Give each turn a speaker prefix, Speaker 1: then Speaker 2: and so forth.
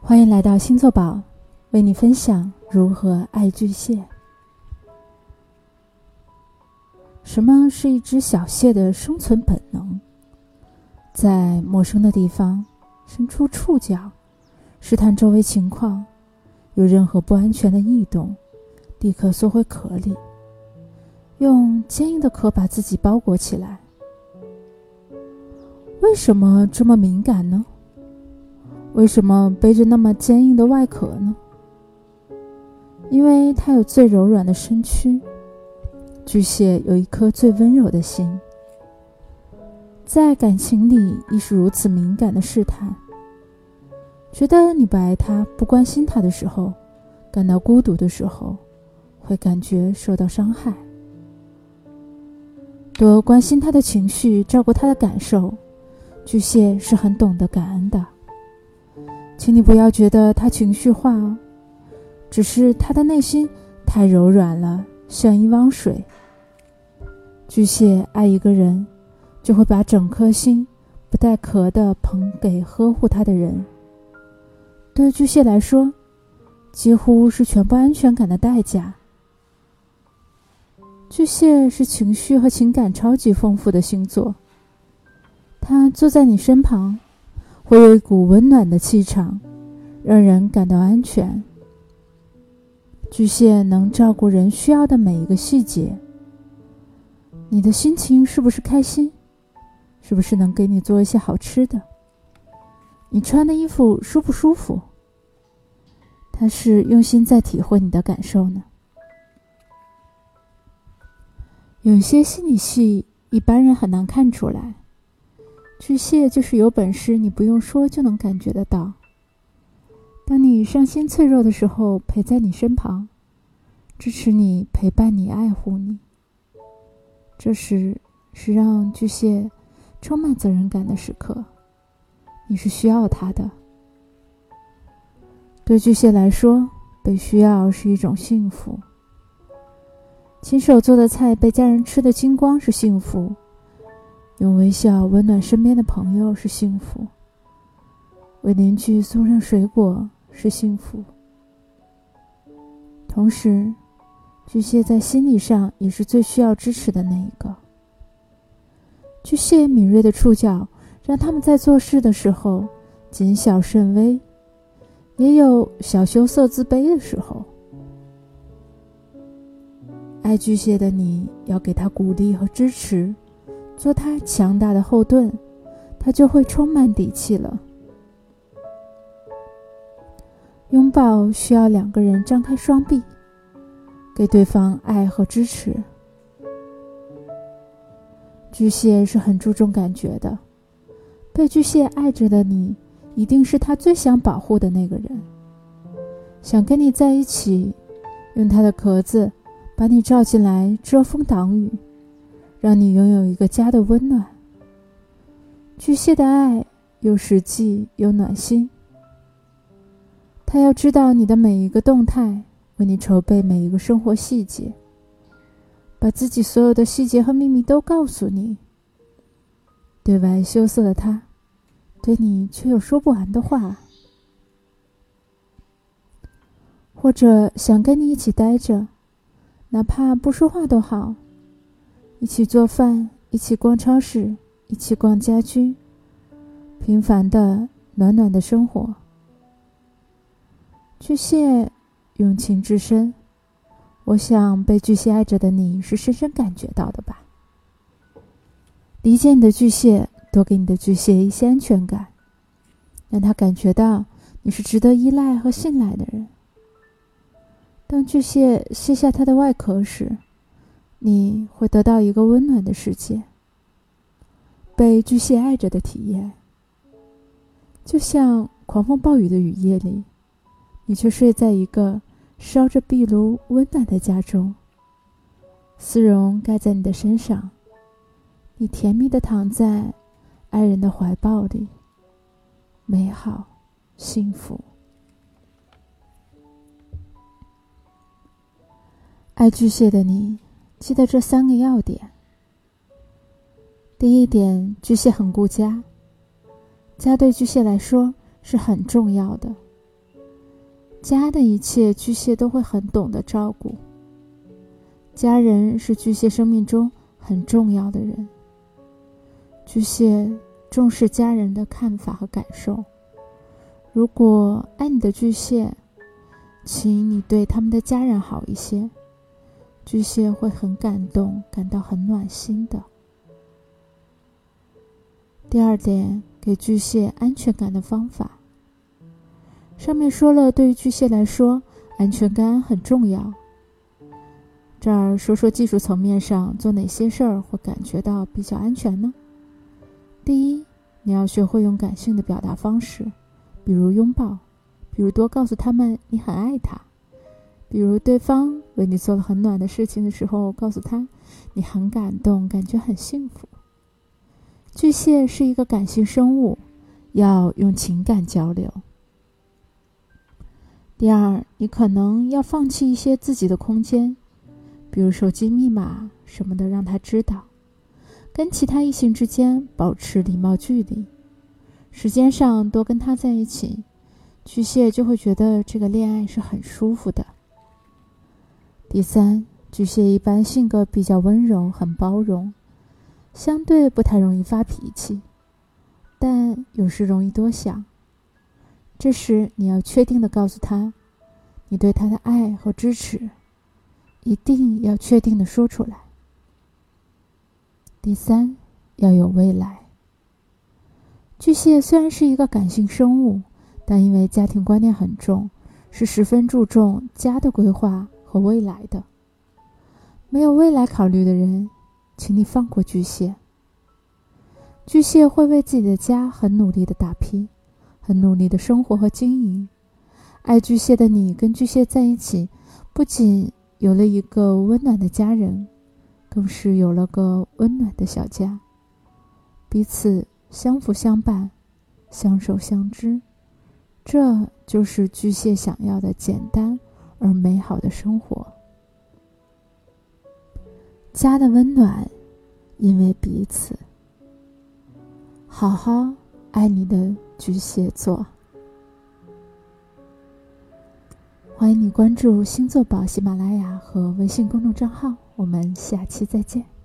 Speaker 1: 欢迎来到星座宝，为你分享如何爱巨蟹。什么是一只小蟹的生存本能？在陌生的地方伸出触角，试探周围情况，有任何不安全的异动，立刻缩回壳里，用坚硬的壳把自己包裹起来。为什么这么敏感呢？为什么背着那么坚硬的外壳呢？因为它有最柔软的身躯。巨蟹有一颗最温柔的心，在感情里亦是如此敏感的试探。觉得你不爱他、不关心他的时候，感到孤独的时候，会感觉受到伤害。多关心他的情绪，照顾他的感受，巨蟹是很懂得感恩的。请你不要觉得他情绪化哦，只是他的内心太柔软了，像一汪水。巨蟹爱一个人，就会把整颗心不带壳的捧给呵护他的人。对巨蟹来说，几乎是全部安全感的代价。巨蟹是情绪和情感超级丰富的星座，他坐在你身旁。会有一股温暖的气场，让人感到安全。巨蟹能照顾人需要的每一个细节。你的心情是不是开心？是不是能给你做一些好吃的？你穿的衣服舒不舒服？他是用心在体会你的感受呢。有些心理戏，一般人很难看出来。巨蟹就是有本事，你不用说就能感觉得到。当你伤心脆弱的时候，陪在你身旁，支持你，陪伴你，爱护你。这时是让巨蟹充满责任感的时刻，你是需要他的。对巨蟹来说，被需要是一种幸福。亲手做的菜被家人吃的精光是幸福。用微笑温暖身边的朋友是幸福，为邻居送上水果是幸福。同时，巨蟹在心理上也是最需要支持的那一个。巨蟹敏锐的触角让他们在做事的时候谨小慎微，也有小羞涩自卑的时候。爱巨蟹的你要给他鼓励和支持。做他强大的后盾，他就会充满底气了。拥抱需要两个人张开双臂，给对方爱和支持。巨蟹是很注重感觉的，被巨蟹爱着的你，一定是他最想保护的那个人，想跟你在一起，用他的壳子把你罩进来，遮风挡雨。让你拥有一个家的温暖。巨蟹的爱又实际又暖心。他要知道你的每一个动态，为你筹备每一个生活细节，把自己所有的细节和秘密都告诉你。对外羞涩的他，对你却有说不完的话，或者想跟你一起待着，哪怕不说话都好。一起做饭，一起逛超市，一起逛家居，平凡的暖暖的生活。巨蟹用情至深，我想被巨蟹爱着的你是深深感觉到的吧。理解你的巨蟹，多给你的巨蟹一些安全感，让他感觉到你是值得依赖和信赖的人。当巨蟹卸下他的外壳时。你会得到一个温暖的世界，被巨蟹爱着的体验，就像狂风暴雨的雨夜里，你却睡在一个烧着壁炉温暖的家中，丝绒盖在你的身上，你甜蜜的躺在爱人的怀抱里，美好幸福。爱巨蟹的你。记得这三个要点。第一点，巨蟹很顾家，家对巨蟹来说是很重要的。家的一切，巨蟹都会很懂得照顾。家人是巨蟹生命中很重要的人。巨蟹重视家人的看法和感受。如果爱你的巨蟹，请你对他们的家人好一些，巨蟹会很感动，感到很暖心的。第二点，给巨蟹安全感的方法。上面说了，对于巨蟹来说，安全感很重要。这儿说说技术层面上做哪些事儿会感觉到比较安全呢？第一，你要学会用感性的表达方式，比如拥抱，比如多告诉他们你很爱他，比如对方为你做了很暖的事情的时候，告诉他你很感动，感觉很幸福。巨蟹是一个感性生物，要用情感交流。第二，你可能要放弃一些自己的空间，比如手机密码什么的，让他知道。跟其他异性之间保持礼貌距离，时间上多跟他在一起，巨蟹就会觉得这个恋爱是很舒服的。第三，巨蟹一般性格比较温柔，很包容。相对不太容易发脾气，但有时容易多想。这时你要确定的告诉他，你对他的爱和支持，一定要确定的说出来。第三，要有未来。巨蟹虽然是一个感性生物，但因为家庭观念很重，是十分注重家的规划和未来的。没有未来考虑的人。请你放过巨蟹。巨蟹会为自己的家很努力的打拼，很努力的生活和经营。爱巨蟹的你跟巨蟹在一起，不仅有了一个温暖的家人，更是有了个温暖的小家。彼此相扶相伴，相守相知，这就是巨蟹想要的简单而美好的生活。家的温暖，因为彼此。好好爱你的巨蟹座。欢迎你关注星座宝喜马拉雅和微信公众账号，我们下期再见。